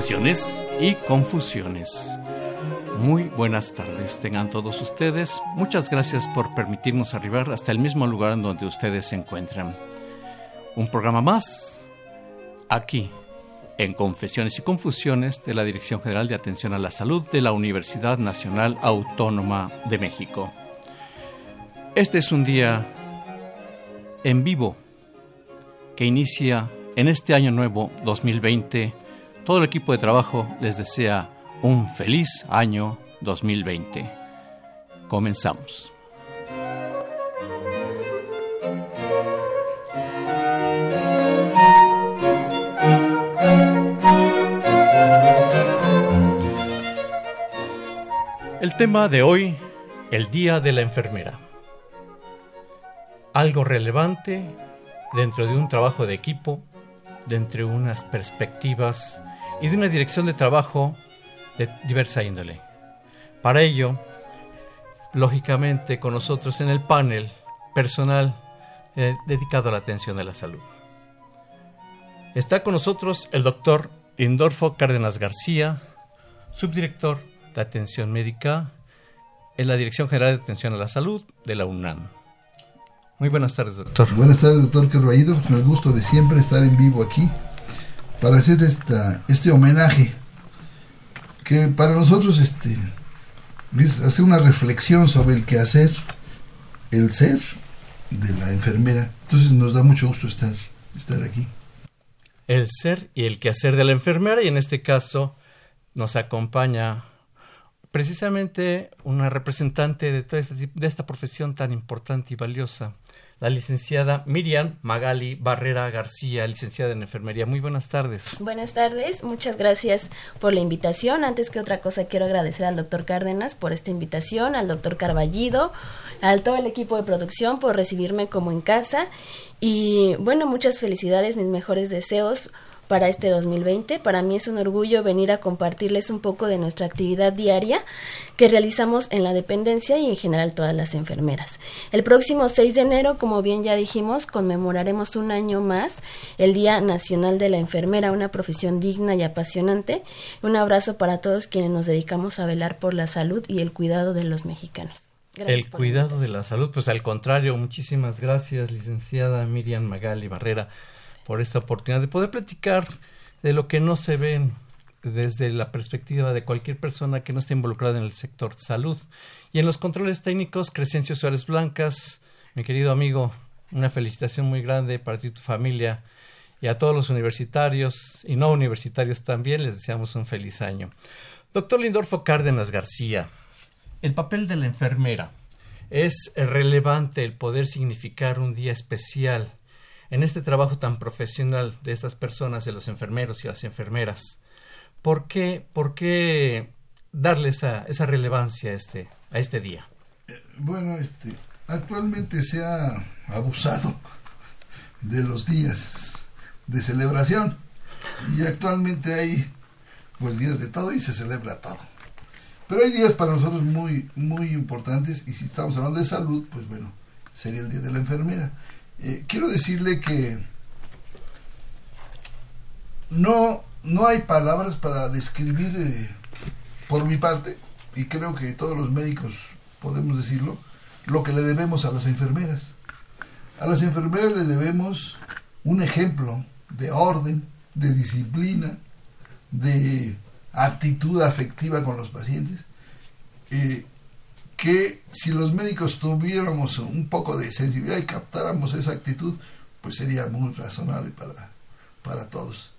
Confesiones y confusiones. Muy buenas tardes, tengan todos ustedes. Muchas gracias por permitirnos arribar hasta el mismo lugar en donde ustedes se encuentran. Un programa más aquí en Confesiones y Confusiones de la Dirección General de Atención a la Salud de la Universidad Nacional Autónoma de México. Este es un día en vivo que inicia en este año nuevo 2020 todo el equipo de trabajo les desea un feliz año 2020. Comenzamos. El tema de hoy, el Día de la Enfermera. Algo relevante dentro de un trabajo de equipo, dentro de unas perspectivas y de una dirección de trabajo de diversa índole. Para ello, lógicamente con nosotros en el panel personal eh, dedicado a la atención de la salud. Está con nosotros el doctor Indorfo Cárdenas García, subdirector de atención médica en la Dirección General de Atención a la Salud de la UNAM. Muy buenas tardes, doctor. Buenas tardes, doctor Carballido. Con el gusto de siempre estar en vivo aquí para hacer esta, este homenaje que para nosotros este, es hacer una reflexión sobre el quehacer, el ser de la enfermera. Entonces nos da mucho gusto estar, estar aquí. El ser y el quehacer de la enfermera y en este caso nos acompaña precisamente una representante de, toda de esta profesión tan importante y valiosa, la licenciada Miriam Magali Barrera García, licenciada en enfermería. Muy buenas tardes. Buenas tardes, muchas gracias por la invitación. Antes que otra cosa, quiero agradecer al doctor Cárdenas por esta invitación, al doctor Carballido, a todo el equipo de producción por recibirme como en casa. Y bueno, muchas felicidades, mis mejores deseos para este 2020. Para mí es un orgullo venir a compartirles un poco de nuestra actividad diaria que realizamos en la dependencia y en general todas las enfermeras. El próximo 6 de enero, como bien ya dijimos, conmemoraremos un año más el Día Nacional de la Enfermera, una profesión digna y apasionante. Un abrazo para todos quienes nos dedicamos a velar por la salud y el cuidado de los mexicanos. el cuidado de la salud, pues al contrario, muchísimas gracias, licenciada Miriam Magali Barrera por esta oportunidad de poder platicar de lo que no se ve desde la perspectiva de cualquier persona que no esté involucrada en el sector salud. Y en los controles técnicos, Crescencio Suárez Blancas, mi querido amigo, una felicitación muy grande para ti y tu familia y a todos los universitarios y no universitarios también les deseamos un feliz año. Doctor Lindorfo Cárdenas García, el papel de la enfermera. Es relevante el poder significar un día especial en este trabajo tan profesional de estas personas, de los enfermeros y las enfermeras, ¿por qué, por qué darle esa, relevancia a este, a este día? Eh, bueno, este, actualmente se ha abusado de los días de celebración y actualmente hay pues días de todo y se celebra todo. Pero hay días para nosotros muy muy importantes y si estamos hablando de salud, pues bueno, sería el día de la enfermera. Eh, quiero decirle que no, no hay palabras para describir, eh, por mi parte, y creo que todos los médicos podemos decirlo, lo que le debemos a las enfermeras. A las enfermeras le debemos un ejemplo de orden, de disciplina, de actitud afectiva con los pacientes, eh, que si los médicos tuviéramos un poco de sensibilidad y captáramos esa actitud, pues sería muy razonable para, para todos.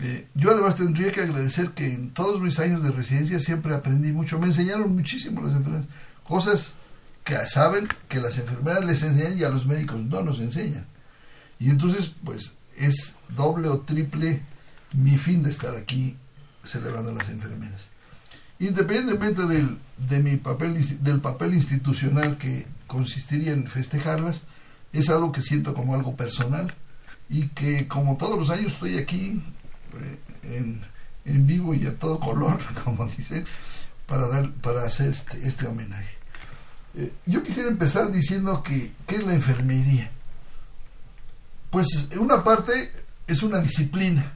Eh, yo además tendría que agradecer que en todos mis años de residencia siempre aprendí mucho, me enseñaron muchísimo las enfermeras, cosas que saben que las enfermeras les enseñan y a los médicos no nos enseñan. Y entonces, pues es doble o triple mi fin de estar aquí celebrando a las enfermeras. Independientemente del, de mi papel, del papel institucional que consistiría en festejarlas, es algo que siento como algo personal y que como todos los años estoy aquí eh, en, en, vivo y a todo color, como dicen, para, dar, para hacer este, este homenaje. Eh, yo quisiera empezar diciendo que, ¿qué es la enfermería? Pues una parte es una disciplina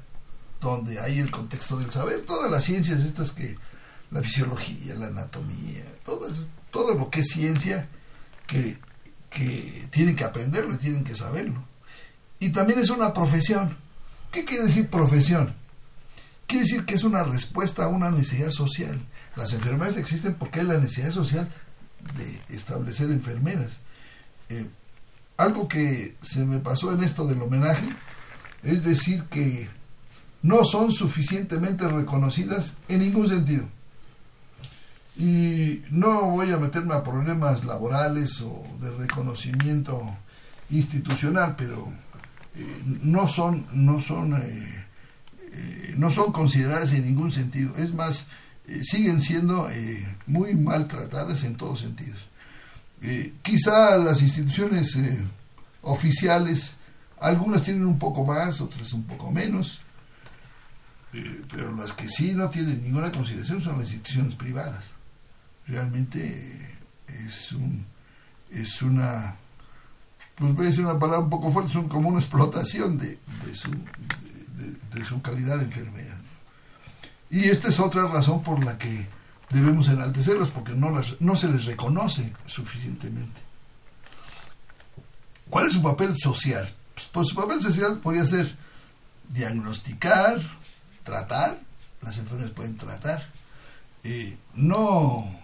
donde hay el contexto del saber, todas las ciencias estas que, la fisiología, la anatomía, todo, todo lo que es ciencia que, que tienen que aprenderlo y tienen que saberlo. Y también es una profesión. ¿Qué quiere decir profesión? Quiere decir que es una respuesta a una necesidad social. Las enfermeras existen porque hay la necesidad social de establecer enfermeras. Eh, algo que se me pasó en esto del homenaje es decir que no son suficientemente reconocidas en ningún sentido. Y no voy a meterme a problemas laborales o de reconocimiento institucional, pero eh, no son, no son, eh, eh, no son consideradas en ningún sentido. Es más, siguen siendo muy maltratadas en todos sentidos. quizá las instituciones oficiales, algunas tienen un poco más, otras un poco menos, pero las que sí no tienen ninguna consideración son las instituciones privadas realmente es un es una pues voy a decir una palabra un poco fuerte, son como una explotación de, de, su, de, su calidad de enfermera. Y esta es otra razón por la que debemos enaltecerlas, porque no, las, no se les reconoce suficientemente. ¿Cuál es su papel social? Pues, pues su papel social podría ser diagnosticar, tratar, las enfermedades pueden tratar, eh, no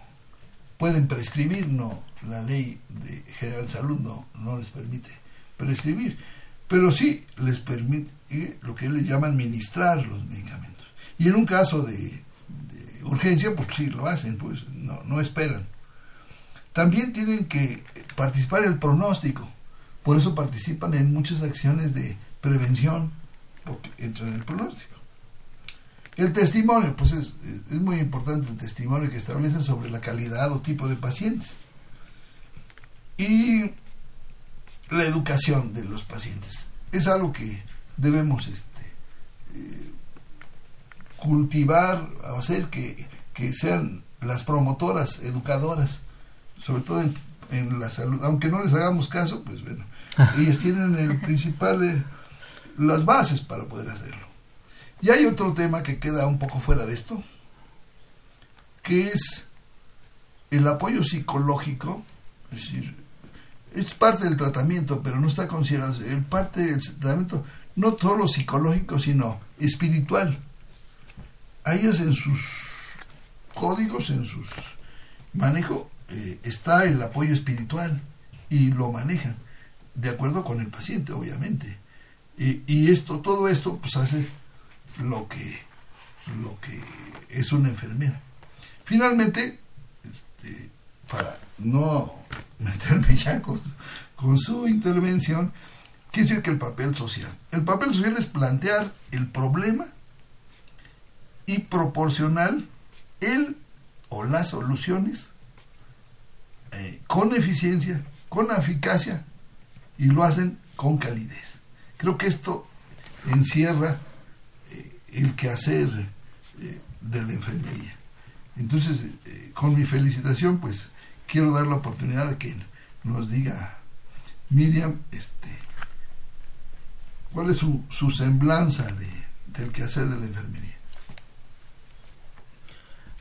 pueden prescribir, no, la ley de general de salud no, no les permite prescribir, pero sí les permite lo que les llaman administrar los medicamentos. Y en un caso de, urgencia, pues sí lo hacen, pues no, no esperan. También tienen que participar en el pronóstico, por eso participan en muchas acciones de prevención, porque entran en el pronóstico. El testimonio, pues es, es, muy importante el testimonio que establecen sobre la calidad o tipo de pacientes. Y la educación de los pacientes. Es algo que debemos este, eh, cultivar, hacer que, que, sean las promotoras, educadoras, sobre todo en, en, la salud. Aunque no les hagamos caso, pues bueno, ellas tienen el principal, eh, las bases para poder hacerlo. Y hay otro tema que queda un poco fuera de esto, que es el apoyo psicológico, es decir, es parte del tratamiento, pero no está considerado, el parte del tratamiento no solo psicológico, sino espiritual. A ellas en sus códigos, en sus manejo, eh, está el apoyo espiritual y lo manejan, de acuerdo con el paciente, obviamente. Y, y esto, todo esto, pues hace lo que, lo que es una enfermera. Finalmente, este, para no meterme ya con, su intervención, quiere decir que el papel social. El papel social es plantear el problema y proporcionar el o las soluciones eh, con eficiencia, con eficacia y lo hacen con calidez. Creo que esto encierra el quehacer eh, de la enfermería. Entonces, eh, con mi felicitación, pues quiero dar la oportunidad de que nos diga Miriam, este, cuál es su, su semblanza de, del quehacer de la enfermería.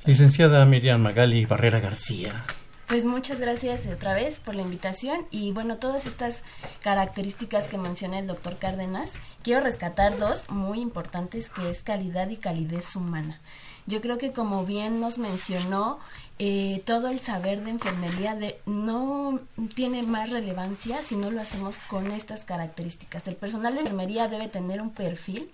Licenciada Miriam Magali Barrera García, Pues muchas gracias otra vez por la invitación y bueno, todas estas características que menciona el doctor Cárdenas, quiero rescatar dos muy importantes que es calidad y calidez humana. Yo creo que como bien nos mencionó, eh, todo el saber de enfermería de, no tiene más relevancia si no lo hacemos con estas características. El personal de enfermería debe tener un perfil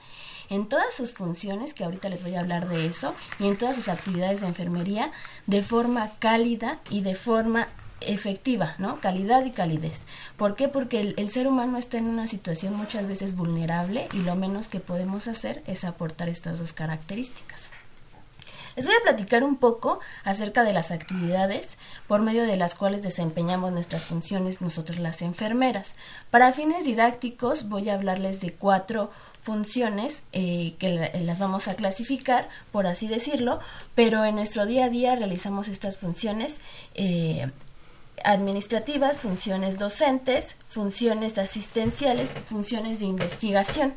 en todas sus funciones, que ahorita les voy a hablar de eso, y en todas sus actividades de enfermería de forma cálida y de forma efectiva, ¿no? Calidad y calidez. ¿Por qué? Porque el, el, ser humano está en una situación muchas veces vulnerable y lo menos que podemos hacer es aportar estas dos características. Les voy a platicar un poco acerca de las actividades por medio de las cuales desempeñamos nuestras funciones nosotros las enfermeras. Para fines didácticos voy a hablarles de cuatro funciones eh, que las vamos a clasificar, por así decirlo, pero en nuestro día a día realizamos estas funciones eh, administrativas, funciones docentes, funciones asistenciales, funciones de investigación.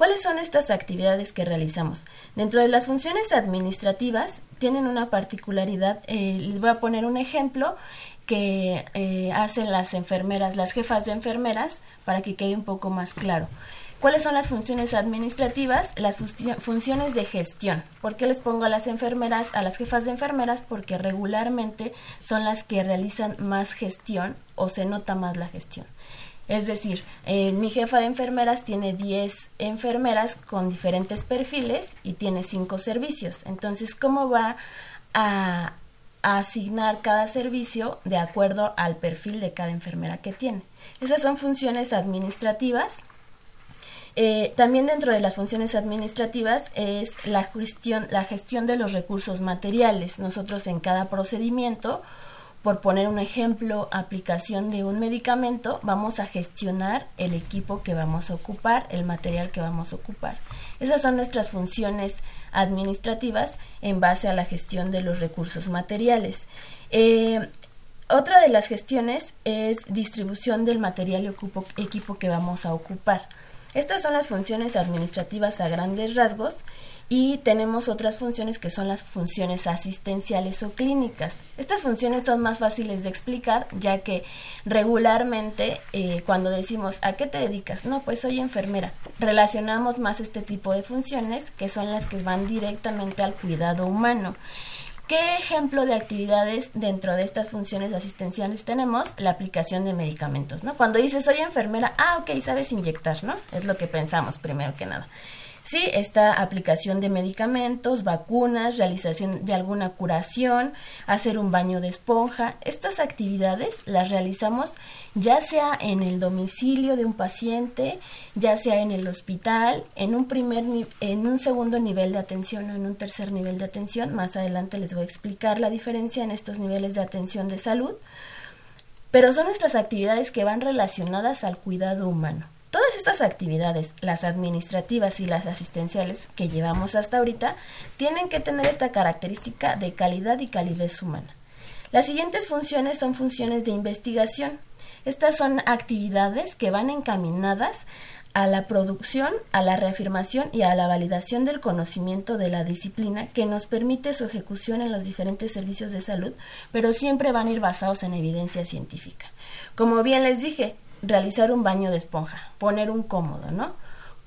¿Cuáles son estas actividades que realizamos? Dentro de las funciones administrativas tienen una particularidad, eh, les voy a poner un ejemplo que eh, hacen las enfermeras, las jefas de enfermeras, para que quede un poco más claro. ¿Cuáles son las funciones administrativas? Las funciones de gestión. ¿Por qué les pongo a las enfermeras, a las jefas de enfermeras? Porque regularmente son las que realizan más gestión o se nota más la gestión. Es decir, eh, mi jefa de enfermeras tiene 10 enfermeras con diferentes perfiles y tiene 5 servicios. Entonces, ¿cómo va a, asignar cada servicio de acuerdo al perfil de cada enfermera que tiene? Esas son funciones administrativas. Eh, también dentro de las funciones administrativas es la gestión, la gestión de los recursos materiales. Nosotros en cada procedimiento por poner un ejemplo, aplicación de un medicamento, vamos a gestionar el equipo que vamos a ocupar, el material que vamos a ocupar. Esas son nuestras funciones administrativas en base a la gestión de los recursos materiales. Eh, otra de las gestiones es distribución del material y equipo que vamos a ocupar. Estas son las funciones administrativas a grandes rasgos y tenemos otras funciones que son las funciones asistenciales o clínicas. Estas funciones son más fáciles de explicar ya que regularmente eh, cuando decimos ¿a qué te dedicas? No, pues soy enfermera. Relacionamos más este tipo de funciones que son las que van directamente al cuidado humano. ¿Qué ejemplo de actividades dentro de estas funciones asistenciales tenemos? La aplicación de medicamentos, ¿no? Cuando dices soy enfermera, ah, ok, sabes inyectar, ¿no? Es lo que pensamos primero que nada. Sí, esta aplicación de medicamentos, vacunas, realización de alguna curación, hacer un baño de esponja. Estas actividades las realizamos ya sea en el domicilio de un paciente, ya sea en el hospital, en un primer en un segundo nivel de atención o en un tercer nivel de atención. Más adelante les voy a explicar la diferencia en estos niveles de atención de salud. Pero son estas actividades que van relacionadas al cuidado humano. Todas estas actividades, las administrativas y las asistenciales que llevamos hasta ahorita, tienen que tener esta característica de calidad y calidez humana. Las siguientes funciones son funciones de investigación. Estas son actividades que van encaminadas a la producción, a la reafirmación y a la validación del conocimiento de la disciplina que nos permite su ejecución en los diferentes servicios de salud, pero siempre van a ir basados en evidencia científica. Como bien les dije, realizar un baño de esponja, poner un cómodo, ¿no?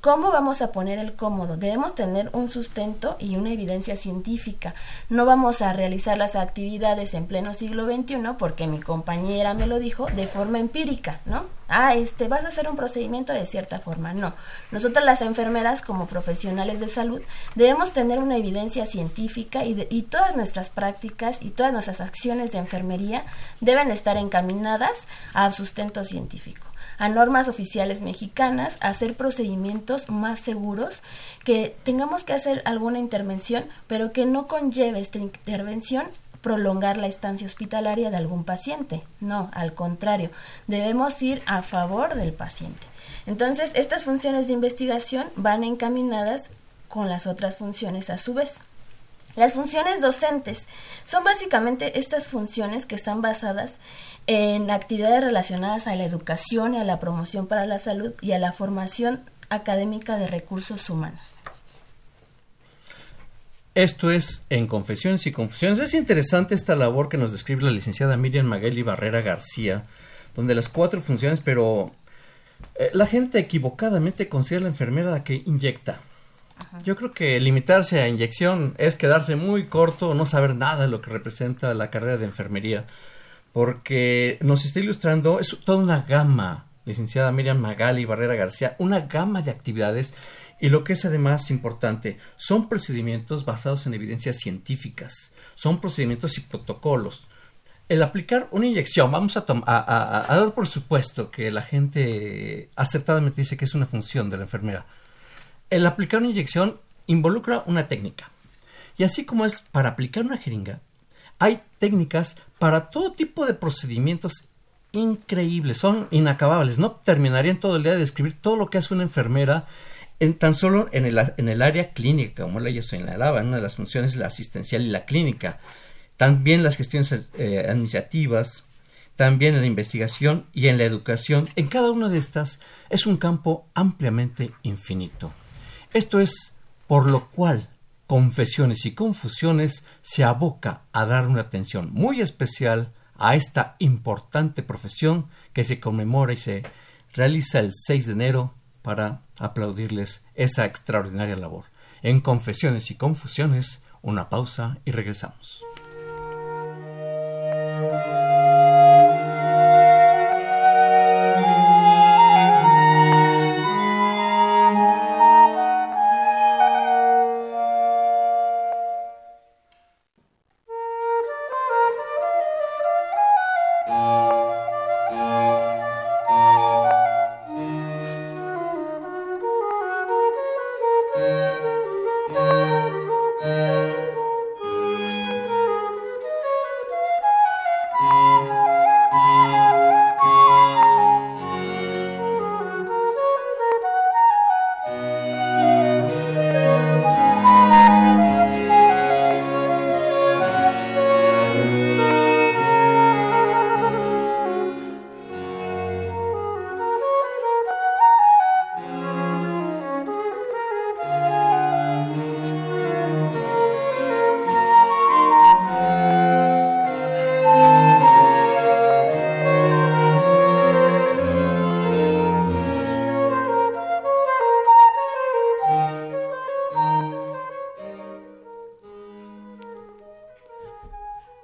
¿Cómo vamos a poner el cómodo? Debemos tener un sustento y una evidencia científica. No vamos a realizar las actividades en pleno siglo XXI porque mi compañera me lo dijo de forma empírica, ¿no? Ah, este, vas a hacer un procedimiento de cierta forma. No. Nosotras las enfermeras como profesionales de salud debemos tener una evidencia científica y, y todas nuestras prácticas y todas nuestras acciones de enfermería deben estar encaminadas a sustento científico a normas oficiales mexicanas, hacer procedimientos más seguros, que tengamos que hacer alguna intervención, pero que no conlleve esta intervención prolongar la estancia hospitalaria de algún paciente. No, al contrario, debemos ir a favor del paciente. Entonces, estas funciones de investigación van encaminadas con las otras funciones a su vez. Las funciones docentes son básicamente estas funciones que están basadas en actividades relacionadas a la educación y a la promoción para la salud y a la formación académica de recursos humanos. Esto es En Confesiones y Confusiones. Es interesante esta labor que nos describe la licenciada Miriam Magali Barrera García, donde las cuatro funciones, pero eh, la gente equivocadamente considera a la enfermera la que inyecta. Yo creo que limitarse a inyección es quedarse muy corto, no saber nada de lo que representa la carrera de enfermería, porque nos está ilustrando, es toda una gama, licenciada Miriam Magali Barrera García, una gama de actividades y lo que es además importante, son procedimientos basados en evidencias científicas, son procedimientos y protocolos. El aplicar una inyección, vamos a, a, dar por supuesto que la gente acertadamente dice que es una función de la enfermera. El aplicar una inyección involucra una técnica. Y así como es para aplicar una jeringa, hay técnicas para todo tipo de procedimientos increíbles, son inacabables. No terminarían todo el día de describir todo lo que hace una enfermera en, tan solo en el, en el área clínica, como ella señalaba, una de las funciones la asistencial y la clínica, también las gestiones eh, administrativas, también en la investigación y en la educación. En cada una de estas es un campo ampliamente infinito. Esto es por lo cual Confesiones y Confusiones se aboca a dar una atención muy especial a esta importante profesión que se conmemora y se realiza el 6 de enero para aplaudirles esa extraordinaria labor. En Confesiones y Confusiones, una pausa y regresamos.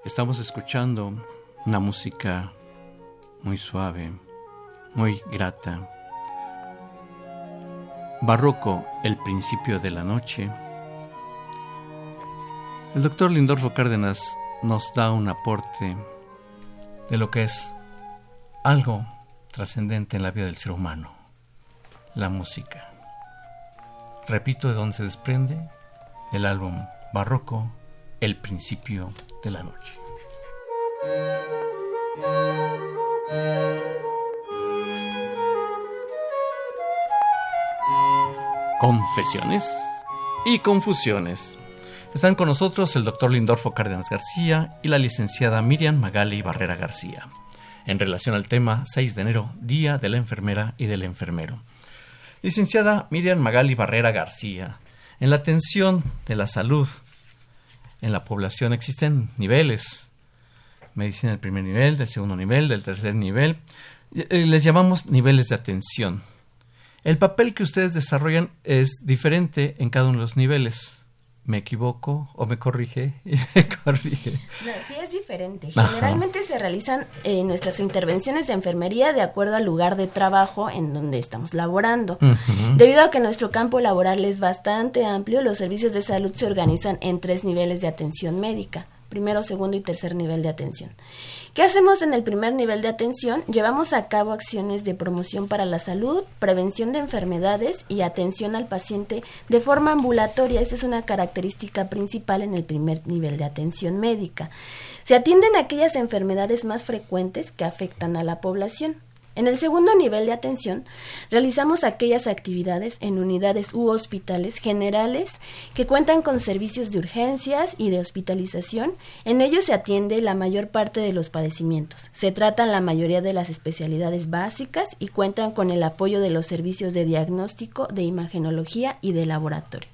Estamos escuchando una música muy suave, muy grata. Barroco, el principio de la noche. El doctor Lindorfo Cárdenas nos da un aporte de lo que es algo trascendente en la vida del ser humano, la música. Repito de dónde se desprende el álbum Barroco, el principio de la noche. Confesiones y confusiones. Están con nosotros el doctor Lindorfo Cárdenas García y la licenciada Miriam Magali Barrera García, en relación al tema 6 de enero, Día de la Enfermera y del Enfermero. Licenciada Miriam Magali Barrera García, en la atención de la salud en la población existen niveles medicina del primer nivel, del segundo nivel, del tercer nivel. Eh, les llamamos niveles de atención. El papel que ustedes desarrollan es diferente en cada uno de los niveles. ¿Me equivoco o me corrige? me corrige. No, sí es diferente. Generalmente se realizan eh, nuestras intervenciones de enfermería de acuerdo al lugar de trabajo en donde estamos laborando. Debido a que nuestro campo laboral es bastante amplio, los servicios de salud se organizan en tres niveles de atención médica primero, segundo y tercer nivel de atención. ¿Qué hacemos en el primer nivel de atención? Llevamos a cabo acciones de promoción para la salud, prevención de enfermedades y atención al paciente de forma ambulatoria. Esa es una característica principal en el primer nivel de atención médica. Se atienden aquellas enfermedades más frecuentes que afectan a la población. En el segundo nivel de atención, realizamos aquellas actividades en unidades u hospitales generales que cuentan con servicios de urgencias y de hospitalización. En ellos se atiende la mayor parte de los padecimientos. Se tratan la mayoría de las especialidades básicas y cuentan con el apoyo de los servicios de diagnóstico, de imagenología y de laboratorio.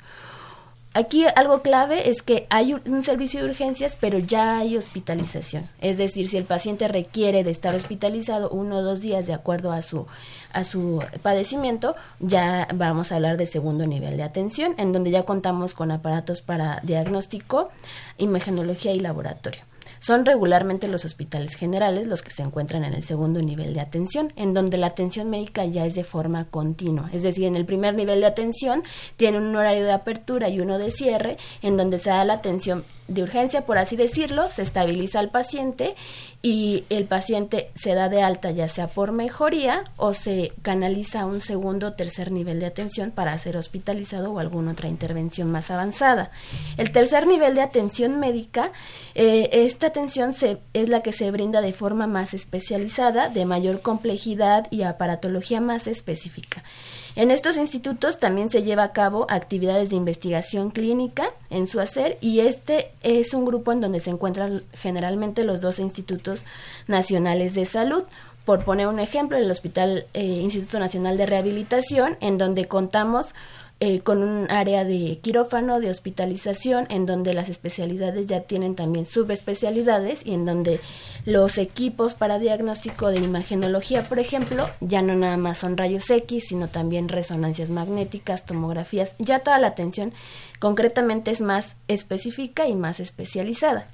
Aquí algo clave es que hay un servicio de urgencias, pero ya hay hospitalización. Es decir, si el paciente requiere de estar hospitalizado uno o dos días de acuerdo a su a su padecimiento, ya vamos a hablar de segundo nivel de atención, en donde ya contamos con aparatos para diagnóstico, imagenología y laboratorio. Son regularmente los hospitales generales los que se encuentran en el segundo nivel de atención, en donde la atención médica ya es de forma continua. Es decir, en el primer nivel de atención tiene un horario de apertura y uno de cierre, en donde se da la atención de urgencia, por así decirlo, se estabiliza al paciente y el paciente se da de alta ya sea por mejoría o se canaliza a un segundo o tercer nivel de atención para ser hospitalizado o alguna otra intervención más avanzada. El tercer nivel de atención médica, eh, esta atención se, es la que se brinda de forma más especializada, de mayor complejidad y aparatología más específica. En estos institutos también se lleva a cabo actividades de investigación clínica en su hacer y este es un grupo en donde se encuentran generalmente los dos institutos nacionales de salud. Por poner un ejemplo, el Hospital eh, Instituto Nacional de Rehabilitación, en donde contamos eh, con un área de quirófano, de hospitalización, en donde las especialidades ya tienen también subespecialidades y en donde los equipos para diagnóstico de imagenología, por ejemplo, ya no nada más son rayos X, sino también resonancias magnéticas, tomografías, ya toda la atención concretamente es más específica y más especializada.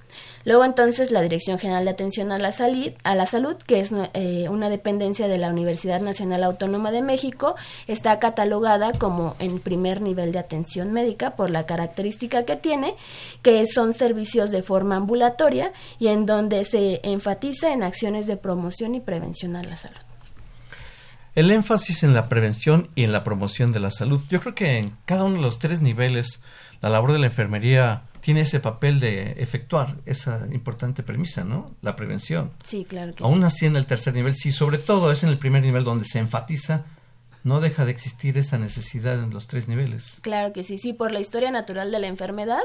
Luego entonces la Dirección General de Atención a la, Salud, a la Salud, que es eh, una dependencia de la Universidad Nacional Autónoma de México, está catalogada como en primer nivel de atención médica por la característica que tiene, que son servicios de forma ambulatoria y en donde se enfatiza en acciones de promoción y prevención a la salud. El énfasis en la prevención y en la promoción de la salud. Yo creo que en cada uno de los tres niveles la labor de la enfermería tiene ese papel de efectuar esa importante premisa, ¿no? La prevención. Sí, claro que Aún así en el tercer nivel, sí, sobre todo es en el primer nivel donde se enfatiza no deja de existir esa necesidad en los tres niveles. Claro que sí, sí, por la historia natural de la enfermedad,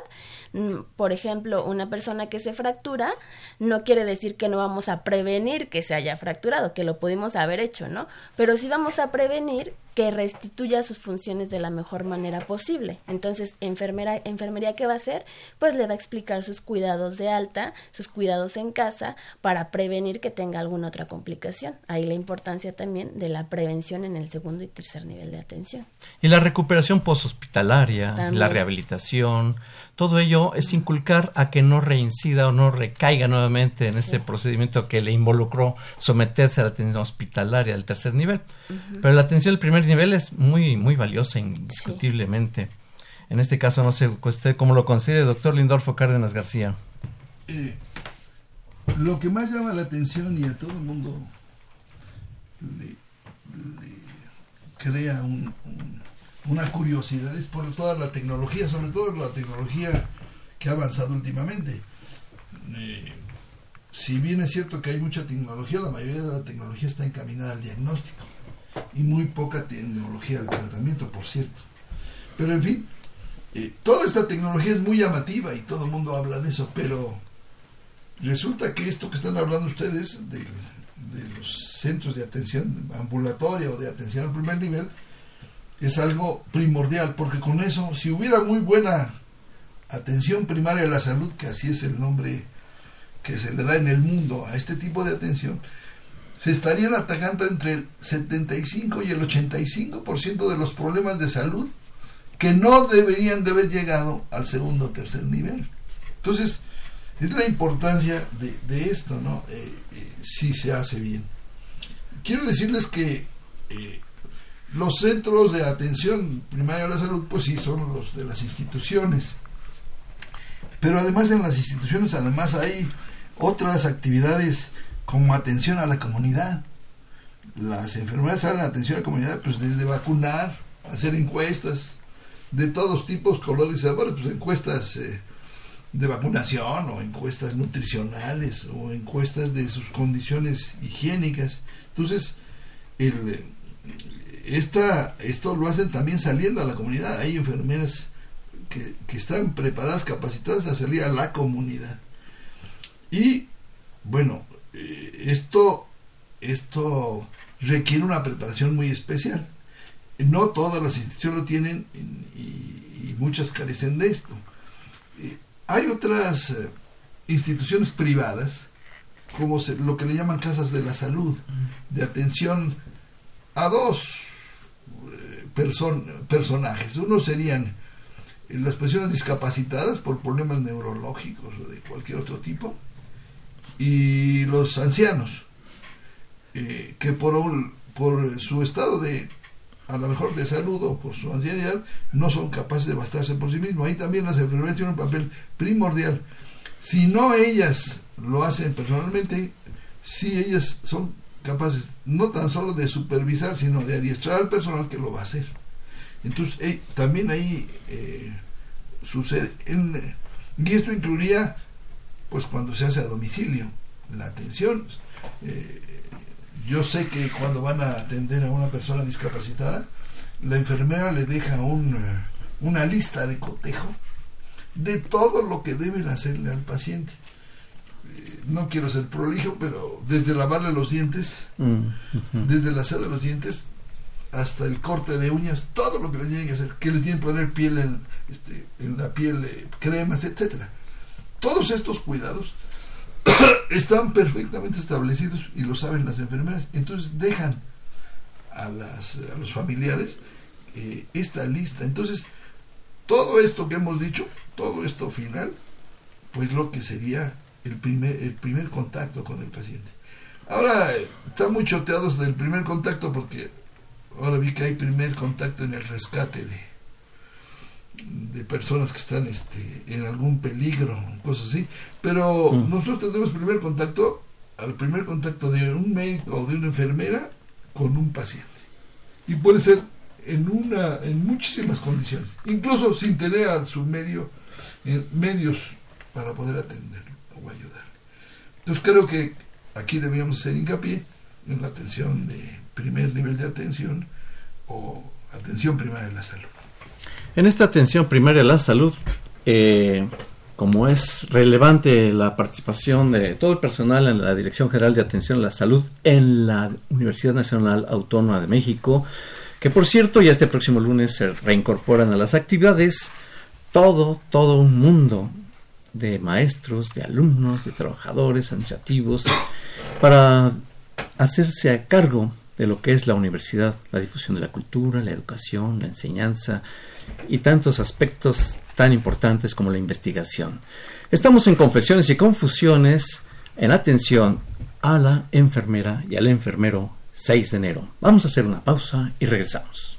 mm, por ejemplo, una persona que se fractura no quiere decir que no vamos a prevenir que se haya fracturado, que lo pudimos haber hecho, ¿no? Pero sí vamos a prevenir que restituya sus funciones de la mejor manera posible. Entonces, enfermera, enfermería, ¿qué va a hacer? Pues le va a explicar sus cuidados de alta, sus cuidados en casa, para prevenir que tenga alguna otra complicación. Ahí la importancia también de la prevención en el segundo y tercer nivel de atención. Y la recuperación poshospitalaria, la rehabilitación, todo ello es inculcar a que no reincida o no recaiga nuevamente en ese procedimiento que le involucró someterse a la atención hospitalaria del tercer nivel. Pero la atención del primer nivel es muy, muy valiosa, indiscutiblemente. En este caso, no sé usted cómo lo considera, doctor Lindorfo Cárdenas García. Eh, lo que más llama la atención y a todo el mundo le, crea un una curiosidad es por toda la tecnología, sobre todo la tecnología que ha avanzado últimamente. Eh, si bien es cierto que hay mucha tecnología, la mayoría de la tecnología está encaminada al diagnóstico y muy poca tecnología al tratamiento, por cierto. Pero en fin, eh, toda esta tecnología es muy llamativa y todo el mundo habla de eso, pero resulta que esto que están hablando ustedes de, de los centros de atención ambulatoria o de atención al primer nivel, es algo primordial, porque con eso, si hubiera muy buena atención primaria de la salud, que así es el nombre que se le da en el mundo a este tipo de atención, se estarían atacando entre el 75 y el 85% de los problemas de salud que no deberían de haber llegado al segundo o tercer nivel. Entonces, es la importancia de, esto, ¿no? Eh, eh, si se hace bien. Quiero decirles que eh, los centros de atención primaria a la salud, pues sí, son los de las instituciones. Pero además en las instituciones, además hay otras actividades como atención a la comunidad. Las enfermeras salen atención a la comunidad, pues desde vacunar, hacer encuestas de todos tipos, colores y sabores, pues encuestas eh, de vacunación o encuestas nutricionales o encuestas de sus condiciones higiénicas. Entonces, el, esta, esto lo hacen también saliendo a la comunidad. Hay enfermeras que, que están preparadas, capacitadas a salir a la comunidad. Y bueno, eh, esto, esto requiere una preparación muy especial. No todas las instituciones lo tienen y, muchas carecen de esto. Eh, hay otras eh, instituciones privadas, como lo que le llaman casas de la salud, de atención a dos personajes. Uno serían las personas discapacitadas por problemas neurológicos o de cualquier otro tipo, y los ancianos, que por, por su estado de a lo mejor de salud o por su ancianidad, no son capaces de bastarse por sí mismos. Ahí también las enfermeras tienen un papel primordial. Si no ellas lo hacen personalmente, si ellas son capaces no tan solo de supervisar, sino de adiestrar al personal que lo va a hacer. Entonces, también ahí eh, sucede, y esto incluiría, pues cuando se hace a domicilio, la atención. Eh, yo sé que cuando van a atender a una persona discapacitada, la enfermera le deja un, una lista de cotejo de todo lo que deben hacerle al paciente. Eh, no quiero ser prolijo, pero desde lavarle los dientes, mm, desde el aseo de los dientes, hasta el corte de uñas, todo lo que le tienen que hacer, que le tienen que poner piel en, este, en la piel, eh, cremas, etcétera. Todos estos cuidados están perfectamente establecidos y lo saben las enfermeras. Entonces dejan a, las, a los familiares eh, esta lista. Entonces, todo esto que hemos dicho, todo esto final, pues lo que sería el primer, el primer contacto con el paciente. Ahora están muy choteados del primer contacto porque ahora vi que hay primer contacto en el rescate de, de personas que están este, en algún peligro, cosas así. Pero mm. nosotros tenemos primer contacto, al primer contacto de un médico o de una enfermera con un paciente. Y puede ser en una en muchísimas condiciones, incluso sin tener a su medio eh, medios para poder atenderlo o ayudarle. Entonces creo que aquí debíamos hacer hincapié en la atención de primer nivel de atención o atención primaria de la salud. En esta atención primaria a la salud, eh, como es relevante la participación de todo el personal en la Dirección General de Atención a la Salud en la Universidad Nacional Autónoma de México, que por cierto ya este próximo lunes se reincorporan a las actividades todo, todo un mundo de maestros, de alumnos, de trabajadores administrativos, para hacerse a cargo de lo que es la universidad, la difusión de la cultura, la educación, la enseñanza, y tantos aspectos tan importantes como la investigación. Estamos en confesiones y confusiones en atención a la enfermera y al enfermero 6 de enero. Vamos a hacer una pausa y regresamos.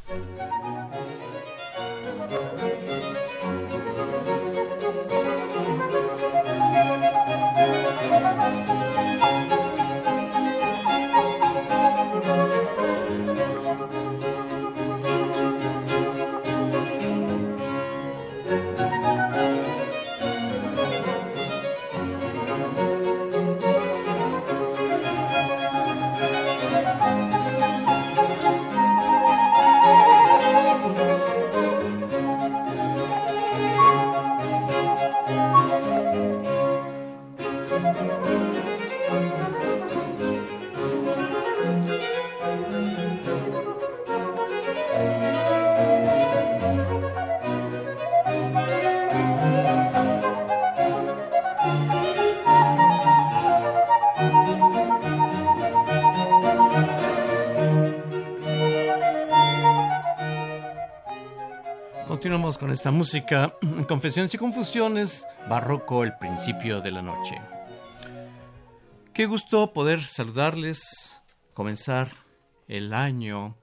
Con esta música, Confesiones y Confusiones, Barroco, el principio de la noche. Qué gusto poder saludarles, comenzar el año,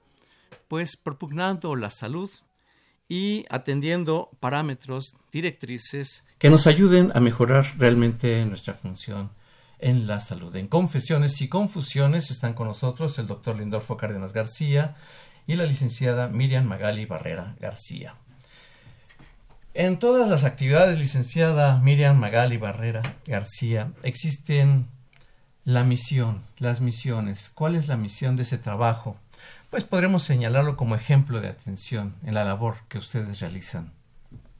pues propugnando la salud y atendiendo parámetros, directrices que nos ayuden a mejorar realmente nuestra función en la salud. En Confesiones y Confusiones están con nosotros el doctor Lindolfo Cárdenas García y la licenciada Miriam Magali Barrera García. En todas las actividades, licenciada Miriam Magali Barrera García, existen la misión, las misiones. ¿Cuál es la misión de ese trabajo? Pues podremos señalarlo como ejemplo de atención en la labor que ustedes realizan.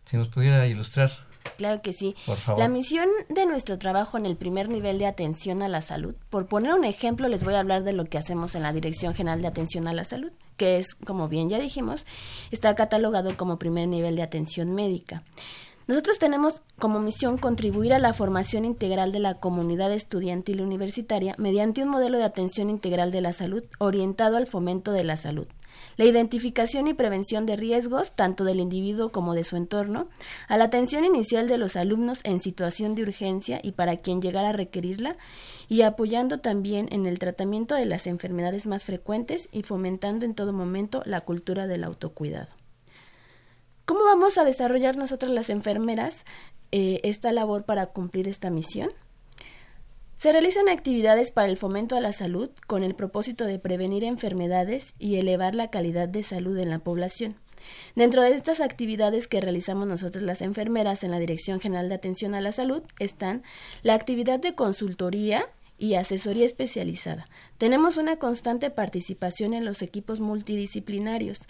Si nos pudiera ilustrar. Claro que sí. Por favor. La misión de nuestro trabajo en el primer nivel de atención a la salud, por poner un ejemplo, les voy a hablar de lo que hacemos en la Dirección General de Atención a la Salud, que es, como bien ya dijimos, está catalogado como primer nivel de atención médica. Nosotros tenemos como misión contribuir a la formación integral de la comunidad estudiantil universitaria mediante un modelo de atención integral de la salud orientado al fomento de la salud, la identificación y prevención de riesgos, tanto del individuo como de su entorno, a la atención inicial de los alumnos en situación de urgencia y para quien llegara a requerirla, y apoyando también en el tratamiento de las enfermedades más frecuentes y fomentando en todo momento la cultura del autocuidado. ¿Cómo vamos a desarrollar nosotras las enfermeras eh, esta labor para cumplir esta misión? Se realizan actividades para el fomento a la salud con el propósito de prevenir enfermedades y elevar la calidad de salud en la población. Dentro de estas actividades que realizamos nosotros las enfermeras en la Dirección General de Atención a la Salud están la actividad de consultoría y asesoría especializada. Tenemos una constante participación en los equipos multidisciplinarios.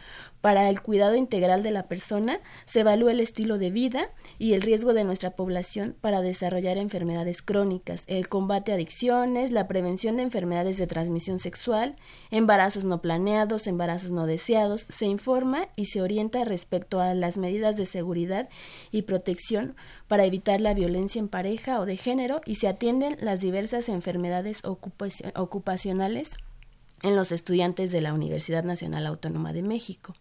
Para el cuidado integral de la persona se evalúa el estilo de vida y el riesgo de nuestra población para desarrollar enfermedades crónicas, el combate a adicciones, la prevención de enfermedades de transmisión sexual, embarazos no planeados, embarazos no deseados. Se informa y se orienta respecto a las medidas de seguridad y protección para evitar la violencia en pareja o de género y se atienden las diversas enfermedades ocupacionales en los estudiantes de la Universidad Nacional Autónoma de México.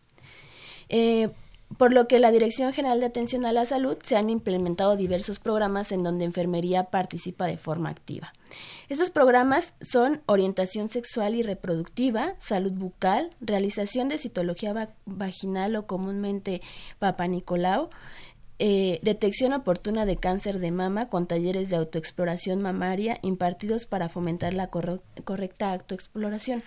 Eh, por lo que la Dirección General de Atención a la Salud se han implementado diversos programas en donde enfermería participa de forma activa. Estos programas son orientación sexual y reproductiva, salud bucal, realización de citología vaginal o comúnmente Papa Nicolau, eh, detección oportuna de cáncer de mama con talleres de autoexploración mamaria impartidos para fomentar la correcta autoexploración.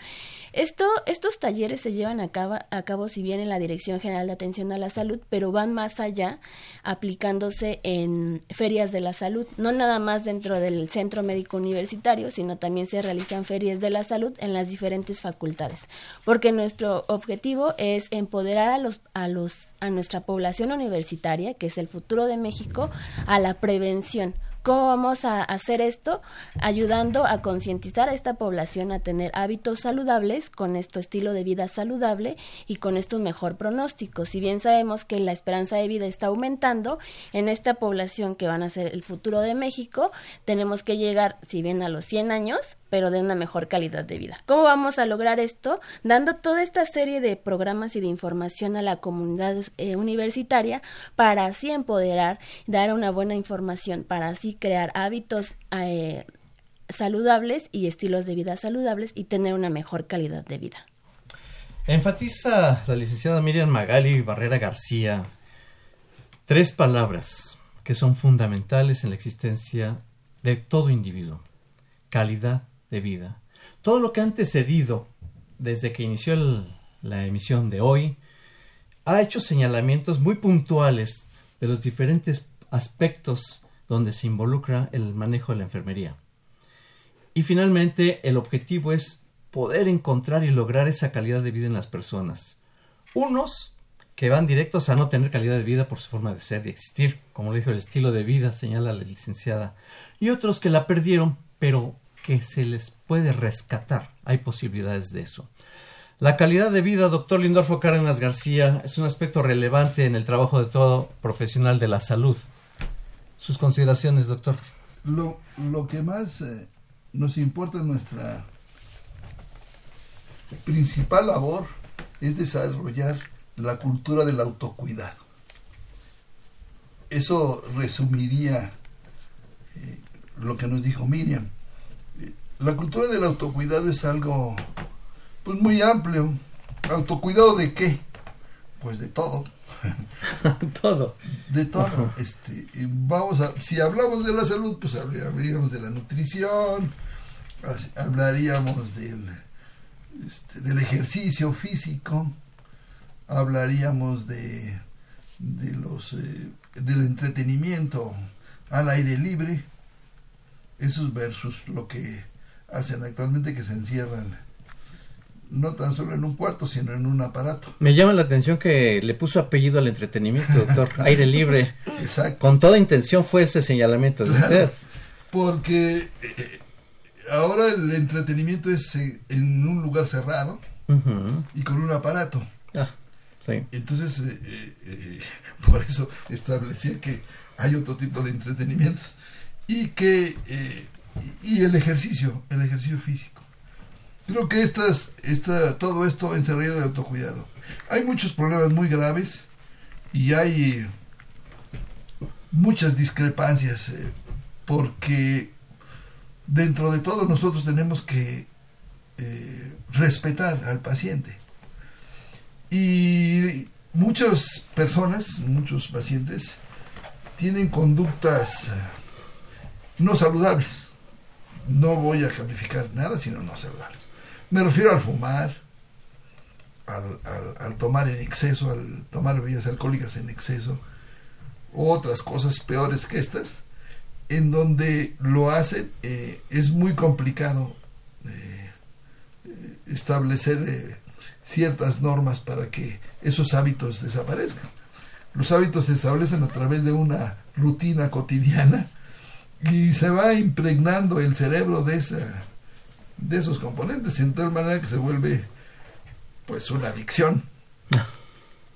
Esto, estos talleres se llevan a cabo, a cabo, si bien en la Dirección General de Atención a la Salud, pero van más allá, aplicándose en ferias de la salud, no nada más dentro del Centro Médico Universitario, sino también se realizan ferias de la salud en las diferentes facultades, porque nuestro objetivo es empoderar a los, a los a nuestra población universitaria, que es el futuro de México, a la prevención. ¿Cómo vamos a hacer esto? Ayudando a concientizar a esta población a tener hábitos saludables, con este estilo de vida saludable y con estos mejor pronóstico. Si bien sabemos que la esperanza de vida está aumentando, en esta población que van a ser el futuro de México, tenemos que llegar, si bien a los 100 años, pero de una mejor calidad de vida. ¿Cómo vamos a lograr esto? Dando toda esta serie de programas y de información a la comunidad eh, universitaria para así empoderar, dar una buena información, para así crear hábitos eh, saludables y estilos de vida saludables y tener una mejor calidad de vida. Enfatiza la licenciada Miriam Magali Barrera García tres palabras que son fundamentales en la existencia de todo individuo. Calidad, de vida. Todo lo que ha antecedido desde que inició la emisión de hoy ha hecho señalamientos muy puntuales de los diferentes aspectos donde se involucra el manejo de la enfermería. Y finalmente el objetivo es poder encontrar y lograr esa calidad de vida en las personas. Unos que van directos a no tener calidad de vida por su forma de ser y existir, como dijo el estilo de vida, señala la licenciada, y otros que la perdieron, pero que se les puede rescatar. Hay posibilidades de eso. La calidad de vida, doctor Lindorfo Cárdenas García, es un aspecto relevante en el trabajo de todo profesional de la salud. Sus consideraciones, doctor. Lo, lo que más eh, nos importa en nuestra principal labor es desarrollar la cultura del autocuidado. Eso resumiría eh, lo que nos dijo Miriam la cultura del autocuidado es algo pues muy amplio. ¿Autocuidado de qué? Pues de todo. todo. De todo. Este, vamos a, si hablamos de la salud, pues hablaríamos de la nutrición, hablaríamos del, este, del ejercicio físico, hablaríamos de, de los, eh, del entretenimiento al aire libre, esos versus lo que hacen actualmente que se encierran no tan solo en un cuarto, sino en un aparato. Me llama la atención que le puso apellido al entretenimiento, doctor. Aire libre. Exacto. Con toda intención fue ese señalamiento de usted. Porque eh, ahora el entretenimiento es eh, en un lugar cerrado y con un aparato. Ah, sí. Entonces, eh, por eso establecía que hay otro tipo de entretenimientos y que y el ejercicio, el ejercicio físico. Creo que estas, esta, todo esto encerraría de autocuidado. Hay muchos problemas muy graves y hay muchas discrepancias eh, porque dentro de todo nosotros tenemos que eh, respetar al paciente. Y muchas personas, muchos pacientes, tienen conductas eh, no saludables. No voy a calificar nada, sino no saludables. Me refiero al fumar, al, tomar en exceso, al tomar bebidas alcohólicas en exceso, otras cosas peores que estas, en donde lo hacen, eh, es muy complicado eh, establecer eh, ciertas normas para que esos hábitos desaparezcan. Los hábitos se establecen a través de una rutina cotidiana y se va impregnando el cerebro de esa de esos componentes, en tal manera que se vuelve pues una adicción.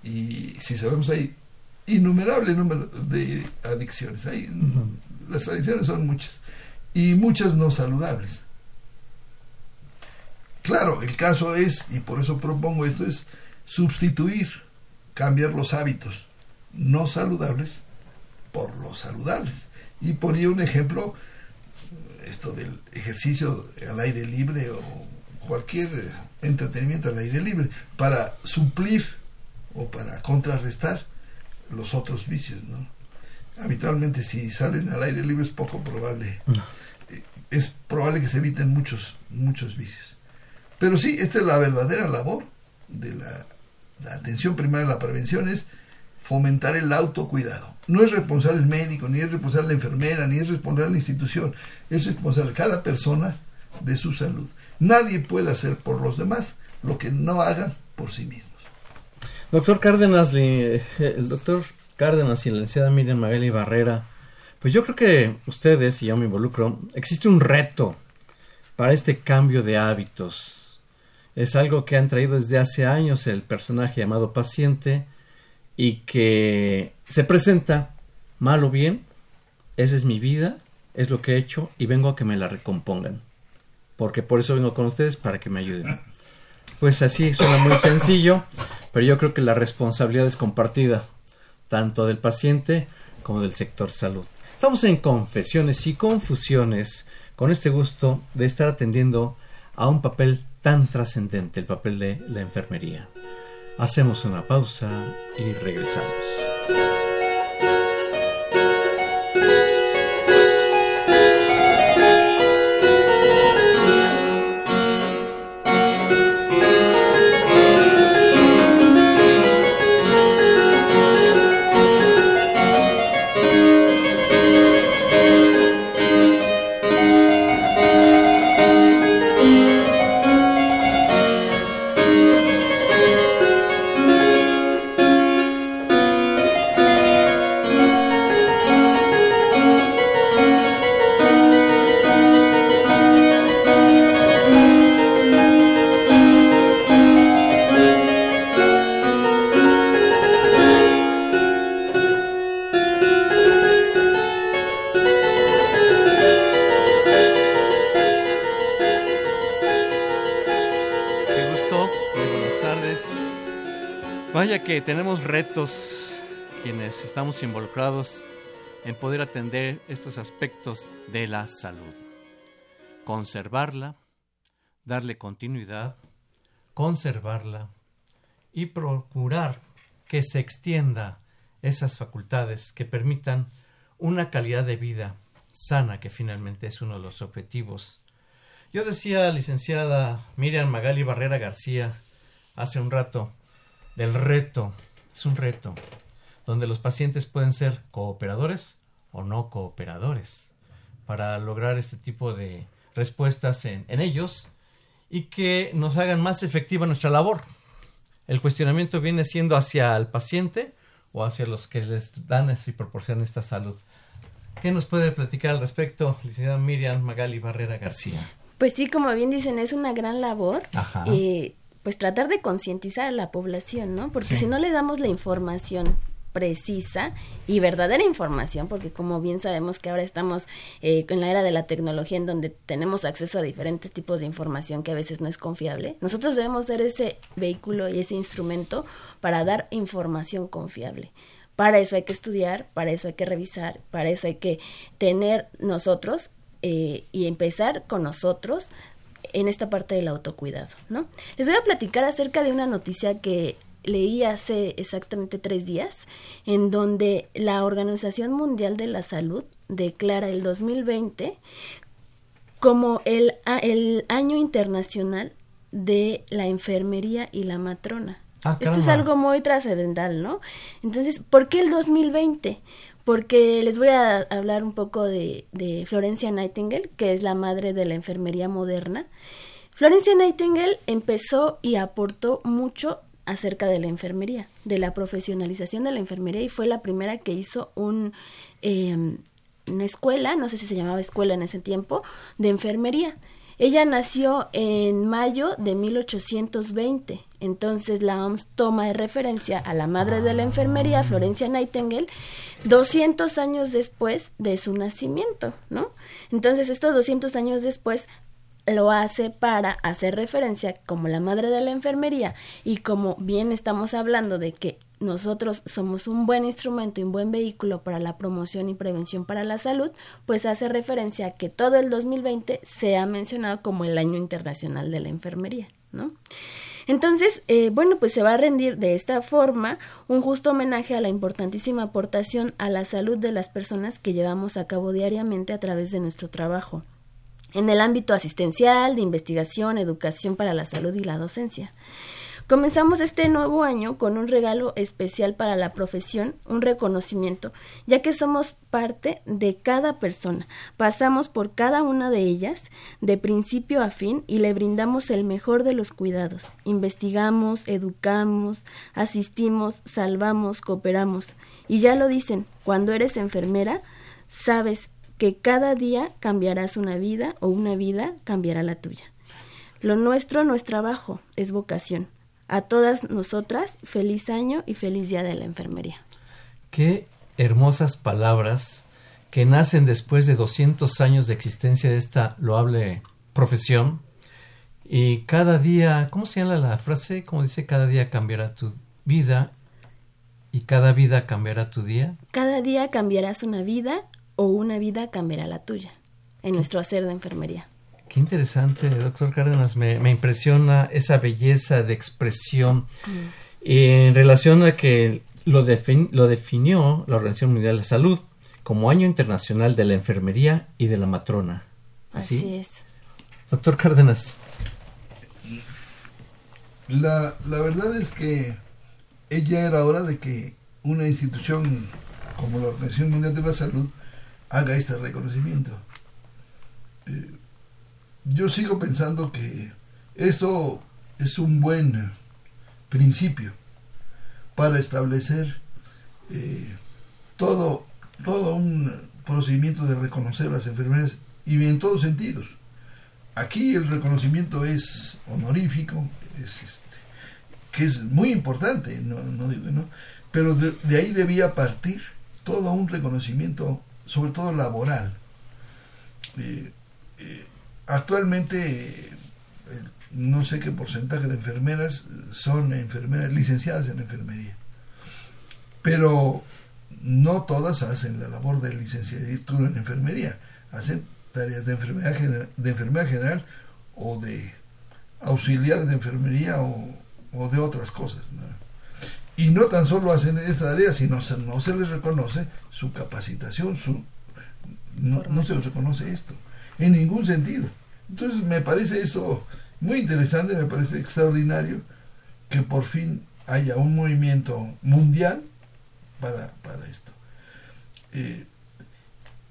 Y si sabemos hay innumerable número de adicciones, hay, las adicciones son muchas y muchas no saludables. Claro, el caso es, y por eso propongo esto, es sustituir, cambiar los hábitos no saludables por los saludables. Y ponía un ejemplo esto del ejercicio al aire libre o cualquier entretenimiento al aire libre para suplir o para contrarrestar los otros vicios, ¿no? Habitualmente si salen al aire libre es poco probable, es probable que se eviten muchos, muchos vicios. Pero sí, esta es la verdadera labor de la, la atención primaria, la prevención es fomentar el autocuidado. No es responsable el médico, ni es responsable la enfermera, ni es responsable la institución. Es responsable cada persona de su salud. Nadie puede hacer por los demás lo que no hagan por sí mismos. Doctor Cárdenas, el doctor Cárdenas y la licenciada Miriam Magali Barrera, pues yo creo que ustedes, y yo me involucro, existe un reto para este cambio de hábitos. Es algo que han traído desde hace años el personaje llamado paciente, y que se presenta mal o bien, esa es mi vida, es lo que he hecho y vengo a que me la recompongan. Porque por eso vengo con ustedes para que me ayuden. Pues así suena muy sencillo, pero yo creo que la responsabilidad es compartida, tanto del paciente como del sector salud. Estamos en confesiones y confusiones, con este gusto de estar atendiendo a un papel tan trascendente, el papel de la enfermería. Hacemos una pausa y regresamos. Tenemos retos quienes estamos involucrados en poder atender estos aspectos de la salud. Conservarla, darle continuidad, conservarla y procurar que se extienda esas facultades que permitan una calidad de vida sana, que finalmente es uno de los objetivos. Yo decía, licenciada Miriam Magali Barrera García, hace un rato, del reto. Es un reto donde los pacientes pueden ser cooperadores o no cooperadores para lograr este tipo de respuestas en, ellos y que nos hagan más efectiva nuestra labor. El cuestionamiento viene siendo hacia el paciente o hacia los que les dan y proporcionan esta salud. ¿Qué nos puede platicar al respecto, licenciada Miriam Magali Barrera García? Pues sí, como bien dicen, es una gran labor. y pues tratar de concientizar a la población, ¿no? Porque si no le damos la información precisa y verdadera información, porque como bien sabemos que ahora estamos eh, en la era de la tecnología en donde tenemos acceso a diferentes tipos de información que a veces no es confiable, nosotros debemos ser ese vehículo y ese instrumento para dar información confiable. Para eso hay que estudiar, para eso hay que revisar, para eso hay que tener nosotros eh, y empezar con nosotros en esta parte del autocuidado, ¿no? Les voy a platicar acerca de una noticia que leí hace exactamente tres días, en donde la Organización Mundial de la Salud declara el 2020 como el, el año internacional de la enfermería y la matrona. Ah, Esto es algo muy trascendental, ¿no? Entonces, ¿por qué el 2020? Porque les voy a hablar un poco de, de Florencia Nightingale, que es la madre de la enfermería moderna. Florencia Nightingale empezó y aportó mucho acerca de la enfermería, de la profesionalización de la enfermería y fue la primera que hizo un, em, una escuela, no sé si se llamaba escuela en ese tiempo, de enfermería. Ella nació en mayo de 1820, entonces la OMS toma referencia a la madre de la enfermería, Florencia Nightingale, 200 años después de su nacimiento, ¿no? Entonces estos 200 años después lo hace para hacer referencia como la madre de la enfermería y como bien estamos hablando de que nosotros somos un buen instrumento y un buen vehículo para la promoción y prevención para la salud, pues hace referencia a que todo el 2020 se ha mencionado como el año internacional de la enfermería, ¿no? Entonces, eh, bueno, pues se va a rendir de esta forma un justo homenaje a la importantísima aportación a la salud de las personas que llevamos a cabo diariamente a través de nuestro trabajo en el ámbito asistencial, de investigación, educación para la salud y la docencia. Comenzamos este nuevo año con un regalo especial para la profesión, un reconocimiento, ya que somos parte de cada persona, pasamos por cada una de ellas de principio a fin y le brindamos el mejor de los cuidados. Investigamos, educamos, asistimos, salvamos, cooperamos. Y ya lo dicen, cuando eres enfermera, sabes que cada día cambiarás una vida o una vida cambiará la tuya. Lo nuestro no es trabajo, es vocación. A todas nosotras, feliz año y feliz día de la enfermería. Qué hermosas palabras que nacen después de 200 años de existencia de esta loable profesión. Y cada día, ¿cómo se llama la frase? Como dice, cada día cambiará tu vida y cada vida cambiará tu día. Cada día cambiarás una vida o una vida cambiará la tuya en nuestro hacer de enfermería. Qué interesante, doctor Cárdenas. Me, impresiona esa belleza de expresión mm. en relación a que lo, lo definió la Organización Mundial de la Salud como Año Internacional de la Enfermería y de la Matrona. Así, es. Doctor Cárdenas. La, la verdad es que ella era hora de que una institución como la Organización Mundial de la Salud haga este reconocimiento. Eh, yo sigo pensando que esto es un buen principio para establecer eh, todo, todo un procedimiento de reconocer las enfermedades y en todos sentidos. Aquí el reconocimiento es honorífico, es este, que es muy importante, no, digo no, pero de, de ahí debía partir todo un reconocimiento sobre todo laboral. Eh, eh, actualmente, eh, no sé qué porcentaje de enfermeras son enfermeras licenciadas en enfermería, pero no todas hacen la labor de licenciatura en enfermería, hacen tareas de enfermedad, general, de enfermedad general o de auxiliares de enfermería o, de otras cosas. Y no tan solo hacen esta tarea, sino se, no se les reconoce su capacitación, su no, no se les reconoce esto, en ningún sentido. Entonces me parece eso muy interesante, me parece extraordinario que por fin haya un movimiento mundial para, para esto. Eh,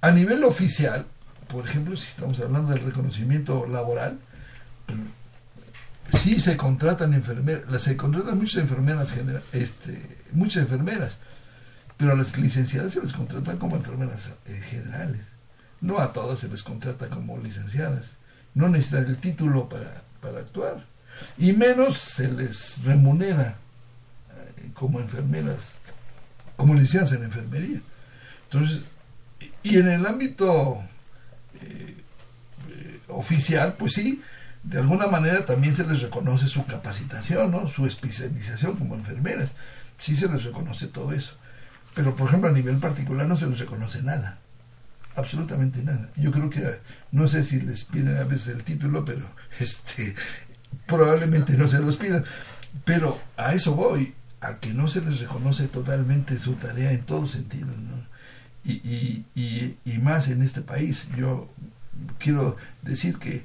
a nivel oficial, por ejemplo, si estamos hablando del reconocimiento laboral, sí se contratan enfermeras, se contratan muchas enfermeras, este, muchas enfermeras, pero a las licenciadas se les contratan como enfermeras eh, generales. No a todas se les contrata como licenciadas. No necesitan el título para, para actuar. Y menos se les remunera eh, como enfermeras, como licenciadas en enfermería. Entonces, y en el ámbito eh, oficial, pues sí, de alguna manera también se les reconoce su capacitación, ¿no? su especialización como enfermeras. Sí se les reconoce todo eso. Pero, por ejemplo, a nivel particular no se les reconoce nada. Absolutamente nada. Yo creo que, no sé si les piden a veces el título, pero este probablemente no se los pidan. Pero a eso voy, a que no se les reconoce totalmente su tarea en todos sentidos. ¿no? Y, más en este país. Yo quiero decir que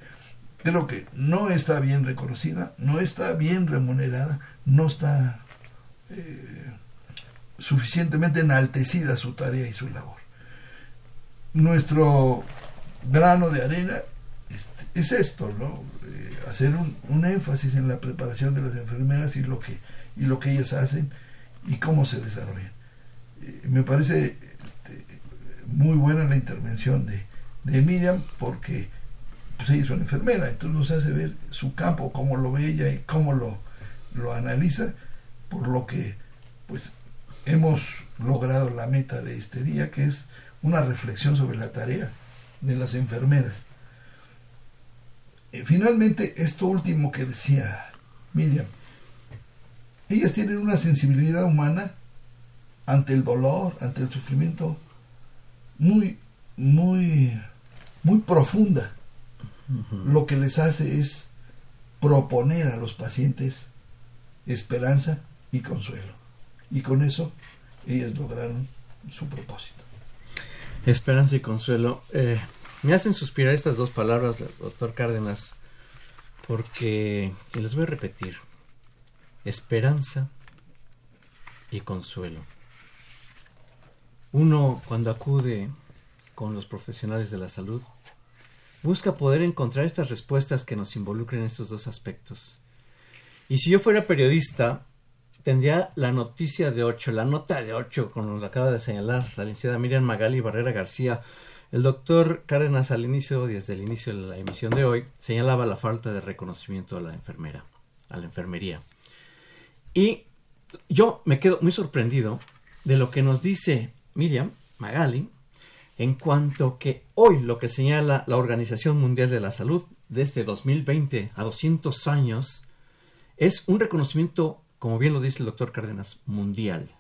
creo que no está bien reconocida, no está bien remunerada, no está eh, suficientemente enaltecida su tarea y su labor. Nuestro grano de arena este, es esto, ¿no? Eh, hacer un, énfasis en la preparación de las enfermeras y lo que, y lo que ellas hacen y cómo se desarrollan. Eh, me parece este, muy buena la intervención de, de Miriam porque pues ella es una enfermera, entonces nos hace ver su campo, cómo lo ve ella y cómo lo, lo analiza, por lo que pues hemos logrado la meta de este día, que es una reflexión sobre la tarea de las enfermeras. Eh, finalmente, esto último que decía Miriam, ellas tienen una sensibilidad humana ante el dolor, ante el sufrimiento, muy, muy, muy profunda lo que les hace es proponer a los pacientes esperanza y consuelo. Y con eso ellas lograron su propósito. Esperanza y consuelo. Eh, me hacen suspirar estas dos palabras, doctor Cárdenas, porque, y les voy a repetir, esperanza y consuelo. Uno cuando acude con los profesionales de la salud, busca poder encontrar estas respuestas que nos involucren en estos dos aspectos. Y si yo fuera periodista, tendría la noticia de 8, la nota de 8, como lo acaba de señalar la licenciada Miriam Magali Barrera García. El doctor Cárdenas al inicio, desde el inicio de la emisión de hoy, señalaba la falta de reconocimiento a la enfermera, a la enfermería. Y yo me quedo muy sorprendido de lo que nos dice Miriam Magali en cuanto que hoy lo que señala la Organización Mundial de la Salud desde 2020 a 200 años es un reconocimiento, como bien lo dice el doctor Cárdenas, mundial.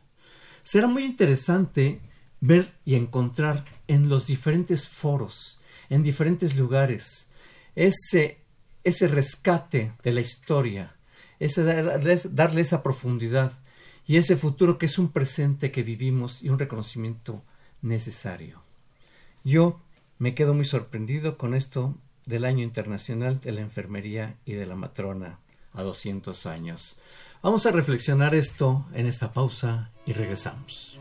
Será muy interesante ver y encontrar en los diferentes foros, en diferentes lugares, ese, ese rescate de la historia, ese darle esa profundidad y ese futuro que es un presente que vivimos y un reconocimiento necesario. Yo me quedo muy sorprendido con esto del Año Internacional de la Enfermería y de la Matrona a 200 años. Vamos a reflexionar esto en esta pausa y regresamos.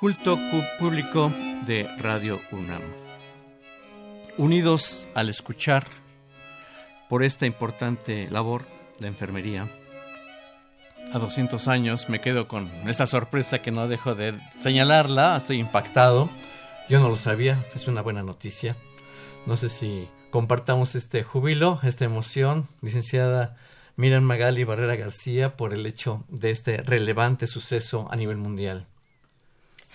Público de Radio UNAM. Unidos al escuchar por esta importante labor, la enfermería, a 200 años me quedo con esta sorpresa que no dejo de señalarla, estoy impactado, yo no lo sabía, es una buena noticia. No sé si compartamos este júbilo, esta emoción, licenciada Miriam Magali Barrera García, por el hecho de este relevante suceso a nivel mundial.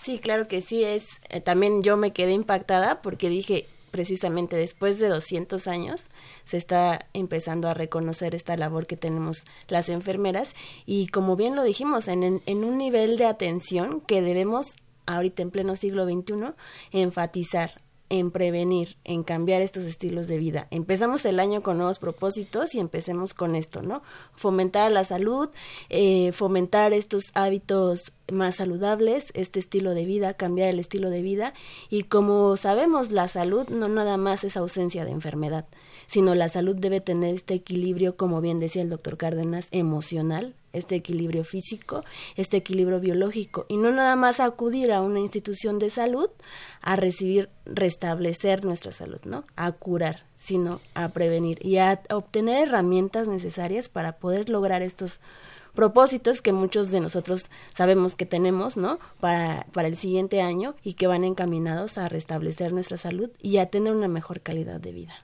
Sí, claro que sí, es eh, también yo me quedé impactada porque dije, precisamente después de 200 años se está empezando a reconocer esta labor que tenemos las enfermeras. Y como bien lo dijimos, en, en un nivel de atención que debemos ahorita en pleno siglo XXI enfatizar en prevenir, en cambiar estos estilos de vida. Empezamos el año con nuevos propósitos y empecemos con esto, ¿no? Fomentar la salud, eh, fomentar estos hábitos más saludables, este estilo de vida, cambiar el estilo de vida y como sabemos la salud no nada más es ausencia de enfermedad, sino la salud debe tener este equilibrio, como bien decía el doctor Cárdenas, emocional, este equilibrio físico, este equilibrio biológico, y no nada más acudir a una institución de salud a recibir, restablecer nuestra salud, ¿no? A curar, sino a prevenir y a obtener herramientas necesarias para poder lograr estos propósitos que muchos de nosotros sabemos que tenemos, ¿no? Para, para el siguiente año y que van encaminados a restablecer nuestra salud y a tener una mejor calidad de vida.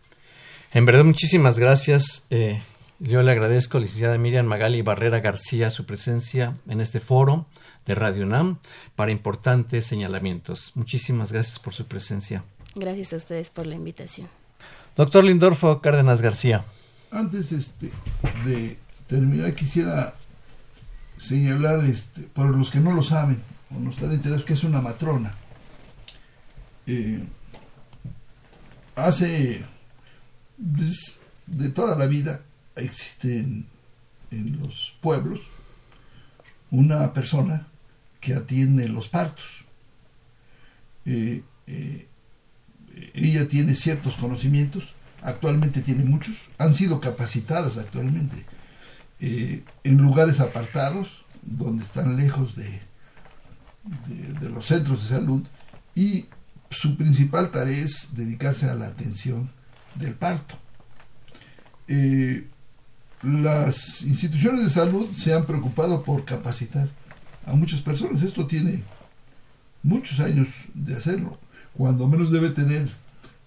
En verdad, muchísimas gracias. Eh, yo le agradezco, licenciada Miriam Magali Barrera García, su presencia en este foro de Radio UNAM para importantes señalamientos. Muchísimas gracias por su presencia. Gracias a ustedes por la invitación. Doctor Lindorfo Cárdenas García. Antes este, de terminar, quisiera señalar, este, por los que no lo saben o no están enterados, que es una matrona. Eh, hace de toda la vida existe en, los pueblos una persona que atiende los partos. Eh, eh, ella tiene ciertos conocimientos, actualmente tiene muchos, han sido capacitadas actualmente eh, en lugares apartados, donde están lejos de, de, los centros de salud, y su principal tarea es dedicarse a la atención del parto las instituciones de salud se han preocupado por capacitar a muchas personas. Esto tiene muchos años de hacerlo. Cuando menos debe tener,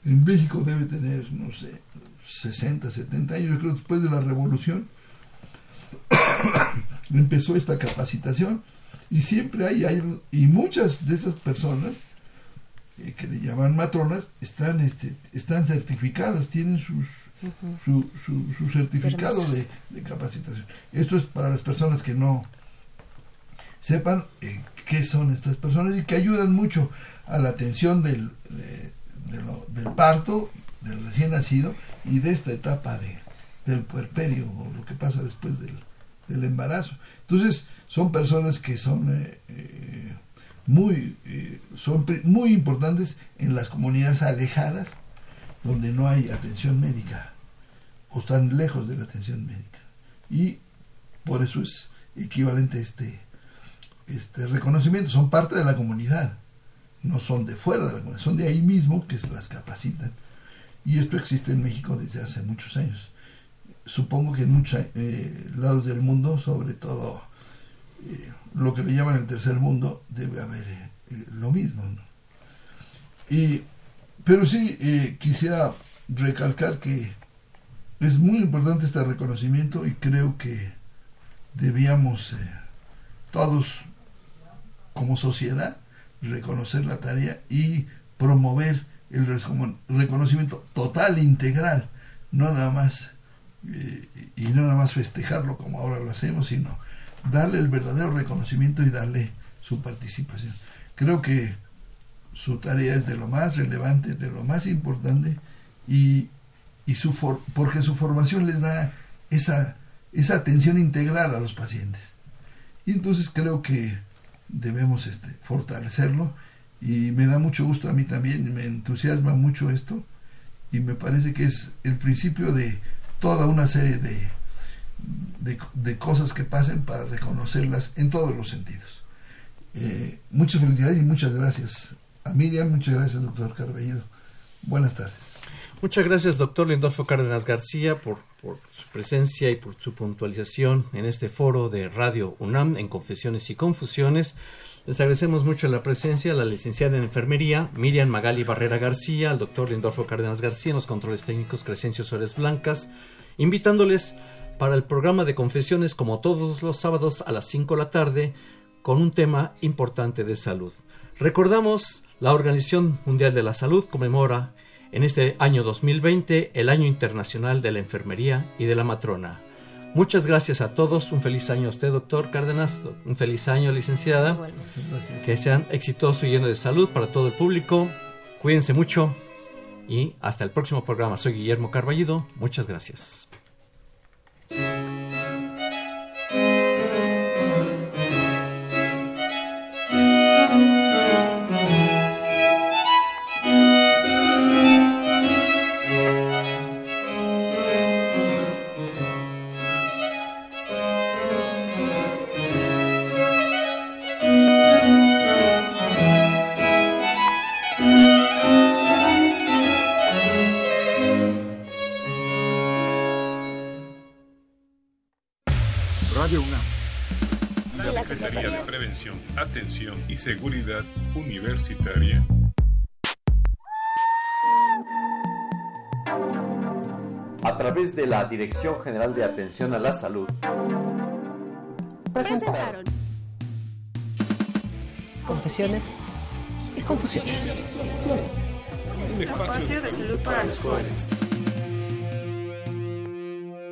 en México debe tener, no sé, 60, 70 años, yo creo, después de la revolución, empezó esta capacitación y siempre hay, hay y muchas de esas personas eh, que le llaman matronas están, este, están certificadas, tienen sus su, su, certificado de, capacitación. Esto es para las personas que no sepan eh, qué son estas personas y que ayudan mucho a la atención del, del parto, del recién nacido y de esta etapa de, del puerperio o lo que pasa después del, del embarazo. Entonces, son personas que son eh, eh, muy, son muy importantes en las comunidades alejadas donde no hay atención médica o están lejos de la atención médica. Y por eso es equivalente este, este reconocimiento. Son parte de la comunidad, no son de fuera de la comunidad, son de ahí mismo que las capacitan. Y esto existe en México desde hace muchos años. Supongo que en muchos eh, lados del mundo, sobre todo eh, lo que le llaman el tercer mundo, debe haber eh, lo mismo. Y, pero sí quisiera recalcar que es muy importante este reconocimiento y creo que debíamos eh, todos como sociedad reconocer la tarea y promover el reconocimiento total, integral, no nada más eh, y no nada más festejarlo como ahora lo hacemos, sino darle el verdadero reconocimiento y darle su participación. Creo que su tarea es de lo más relevante, de lo más importante y y su porque su formación les da esa, esa atención integral a los pacientes. Y entonces creo que debemos este, fortalecerlo y me da mucho gusto a mí también, me entusiasma mucho esto y me parece que es el principio de toda una serie de, de, cosas que pasen para reconocerlas en todos los sentidos. Eh, muchas felicidades y muchas gracias a Miriam, muchas gracias doctor Carballido. Buenas tardes. Muchas gracias, doctor Lindolfo Cárdenas García, por, su presencia y por su puntualización en este foro de Radio UNAM en Confesiones y Confusiones. Les agradecemos mucho la presencia a la licenciada en Enfermería, Miriam Magali Barrera García, al doctor Lindolfo Cárdenas García en los controles técnicos Crescencio Suárez Blancas, invitándoles para el programa de confesiones como todos los sábados a las 5 de la tarde con un tema importante de salud. Recordamos, la Organización Mundial de la Salud conmemora en este año 2020 el Año Internacional de la Enfermería y de la Matrona. Muchas gracias a todos. Un feliz año a usted, doctor Cárdenas. Un feliz año, licenciada. Que sean exitosos y llenos de salud para todo el público. Cuídense mucho y hasta el próximo programa. Soy Guillermo Carballido. Muchas gracias. Seguridad Universitaria. A través de la Dirección General de Atención a la Salud. Presentaron. Confesiones y confusiones. Un espacio de salud para los jóvenes.